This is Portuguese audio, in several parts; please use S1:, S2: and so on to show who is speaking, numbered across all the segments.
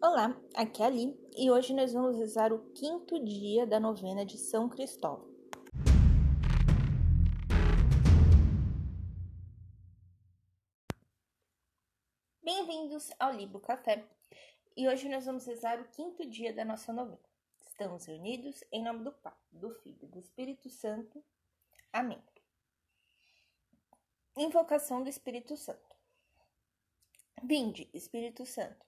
S1: Olá, aqui é a Ali e hoje nós vamos rezar o quinto dia da novena de São Cristóvão. Bem-vindos ao Libro Café e hoje nós vamos rezar o quinto dia da nossa novena. Estamos reunidos em nome do Pai, do Filho e do Espírito Santo. Amém. Invocação do Espírito Santo. Vinde, Espírito Santo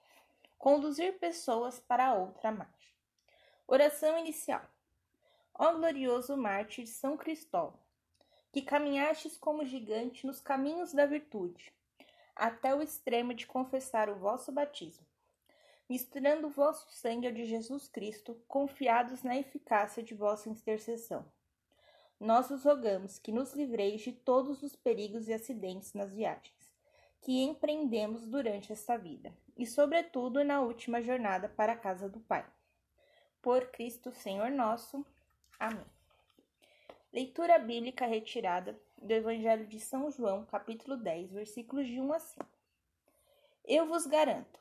S1: conduzir pessoas para outra margem. Oração inicial. Ó glorioso mártir São Cristóvão, que caminhastes como gigante nos caminhos da virtude, até o extremo de confessar o vosso batismo, misturando o vosso sangue ao de Jesus Cristo, confiados na eficácia de vossa intercessão. Nós os rogamos que nos livreis de todos os perigos e acidentes nas viagens que empreendemos durante esta vida e, sobretudo, na última jornada para a casa do Pai. Por Cristo Senhor nosso. Amém. Leitura bíblica retirada do Evangelho de São João, capítulo 10, versículos de 1 a 5. Eu vos garanto: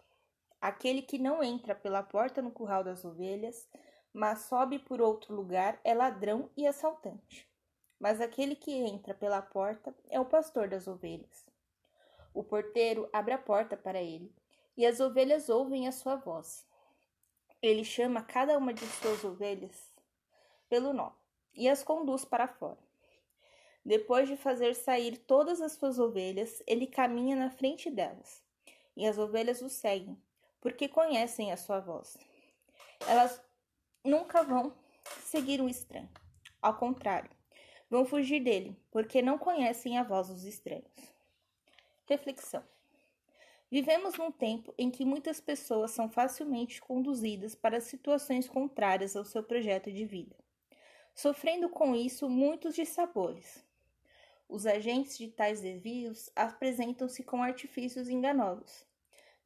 S1: aquele que não entra pela porta no curral das ovelhas, mas sobe por outro lugar, é ladrão e assaltante. Mas aquele que entra pela porta é o pastor das ovelhas. O porteiro abre a porta para ele, e as ovelhas ouvem a sua voz. Ele chama cada uma de suas ovelhas pelo nome e as conduz para fora. Depois de fazer sair todas as suas ovelhas, ele caminha na frente delas, e as ovelhas o seguem, porque conhecem a sua voz. Elas nunca vão seguir um estranho. Ao contrário, vão fugir dele, porque não conhecem a voz dos estranhos. Reflexão. Vivemos num tempo em que muitas pessoas são facilmente conduzidas para situações contrárias ao seu projeto de vida, sofrendo com isso muitos dissabores. Os agentes de tais desvios apresentam-se com artifícios enganosos.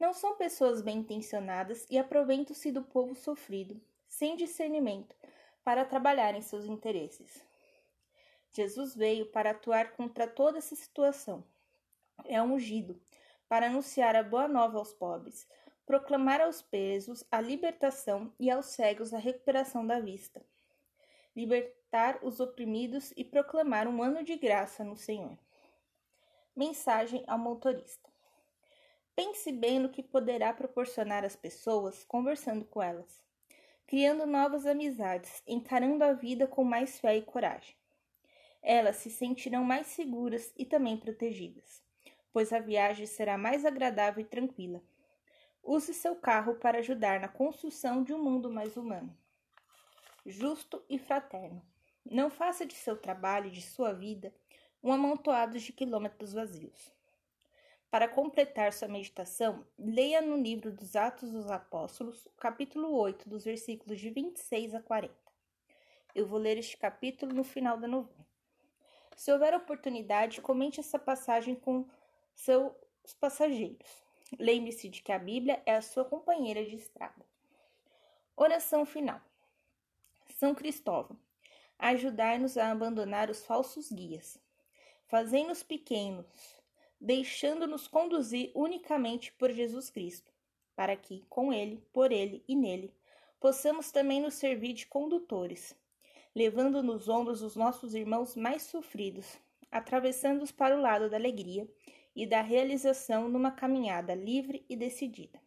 S1: Não são pessoas bem intencionadas e aproveitam-se do povo sofrido, sem discernimento, para trabalhar em seus interesses. Jesus veio para atuar contra toda essa situação é ungido para anunciar a boa nova aos pobres, proclamar aos presos a libertação e aos cegos a recuperação da vista, libertar os oprimidos e proclamar um ano de graça no Senhor. Mensagem ao motorista. Pense bem no que poderá proporcionar às pessoas conversando com elas, criando novas amizades, encarando a vida com mais fé e coragem. Elas se sentirão mais seguras e também protegidas pois a viagem será mais agradável e tranquila. Use seu carro para ajudar na construção de um mundo mais humano, justo e fraterno. Não faça de seu trabalho e de sua vida um amontoado de quilômetros vazios. Para completar sua meditação, leia no livro dos Atos dos Apóstolos, capítulo 8, dos versículos de 26 a 40. Eu vou ler este capítulo no final da novena. Se houver oportunidade, comente essa passagem com seus passageiros. Lembre-se de que a Bíblia é a sua companheira de estrada. Oração final. São Cristóvão, ajudai-nos a abandonar os falsos guias. Fazei-nos pequenos, deixando-nos conduzir unicamente por Jesus Cristo, para que, com Ele, por Ele e nele, possamos também nos servir de condutores, levando nos ombros os nossos irmãos mais sofridos, atravessando-os para o lado da alegria e da realização numa caminhada livre e decidida.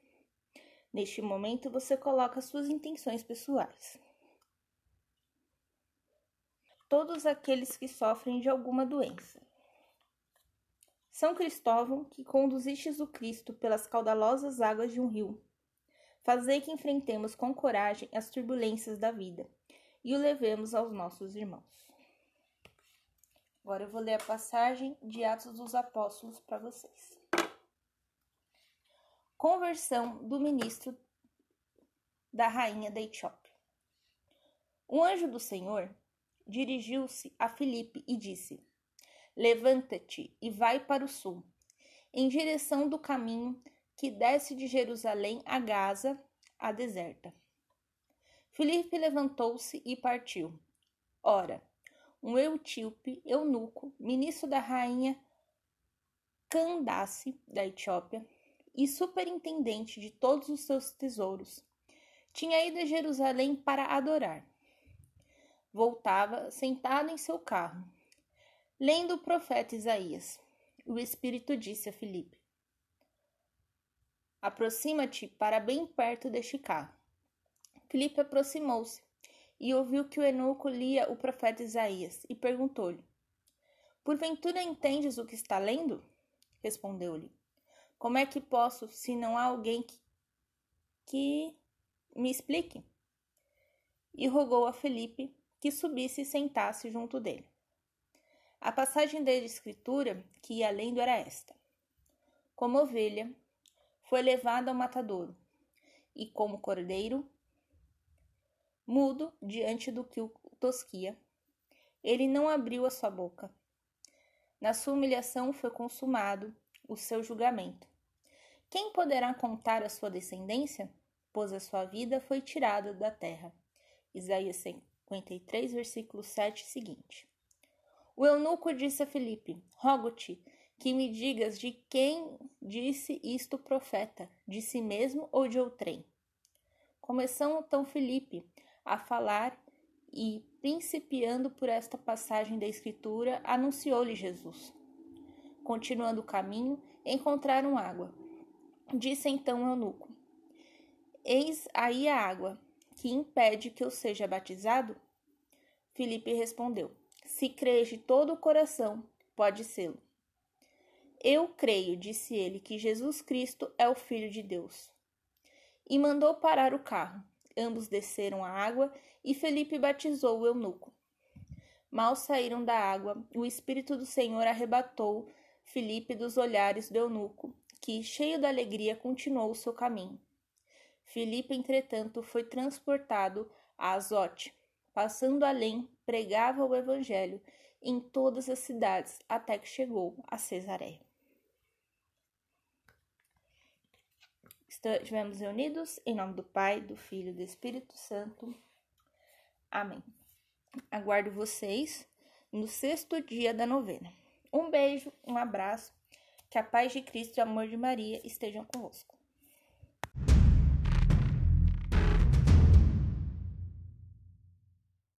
S1: Neste momento, você coloca suas intenções pessoais. Todos aqueles que sofrem de alguma doença. São Cristóvão, que conduzistes o Cristo pelas caudalosas águas de um rio, fazei que enfrentemos com coragem as turbulências da vida e o levemos aos nossos irmãos. Agora eu vou ler a passagem de Atos dos Apóstolos para vocês. Conversão do ministro da rainha da Etiópia. O anjo do Senhor dirigiu-se a Filipe e disse: Levanta-te e vai para o sul, em direção do caminho que desce de Jerusalém a Gaza, a deserta. Filipe levantou-se e partiu. Ora, um eutíope, eunuco, ministro da rainha Candace da Etiópia e superintendente de todos os seus tesouros, tinha ido a Jerusalém para adorar. Voltava sentado em seu carro, lendo o profeta Isaías. O Espírito disse a Filipe: Aproxima-te para bem perto deste carro. Filipe aproximou-se e ouviu que o eunuco lia o profeta Isaías e perguntou-lhe: Porventura entendes o que está lendo? Respondeu-lhe: Como é que posso, se não há alguém que, que me explique? E rogou a Felipe que subisse e sentasse junto dele. A passagem da escritura que ia lendo era esta: Como ovelha, foi levado ao matadouro, e como cordeiro, mudo diante do que o tosquia, ele não abriu a sua boca. Na sua humilhação foi consumado o seu julgamento. Quem poderá contar a sua descendência? Pois a sua vida foi tirada da terra. Isaías 53, versículo 7 seguinte. O eunuco disse a Filipe: Rogo-te que me digas de quem disse isto o profeta, de si mesmo ou de outrem. Começou então Filipe a falar e, principiando por esta passagem da Escritura, anunciou-lhe Jesus. Continuando o caminho, encontraram água. Disse então o eunuco: Eis aí a água, que impede que eu seja batizado? Filipe respondeu: Se crês de todo o coração, pode sê-lo. Eu creio, disse ele, que Jesus Cristo é o Filho de Deus. E mandou parar o carro. Ambos desceram a água e Felipe batizou o eunuco. Mal saíram da água, o Espírito do Senhor arrebatou Felipe dos olhares do eunuco, que, cheio de alegria, continuou o seu caminho. Felipe, entretanto, foi transportado a Azote. Passando além, pregava o evangelho em todas as cidades, até que chegou a Cesareia. Estivemos reunidos em nome do Pai, do Filho e do Espírito Santo. Amém. Aguardo vocês no sexto dia da novena. Um beijo, um abraço, que a paz de Cristo e o amor de Maria estejam convosco.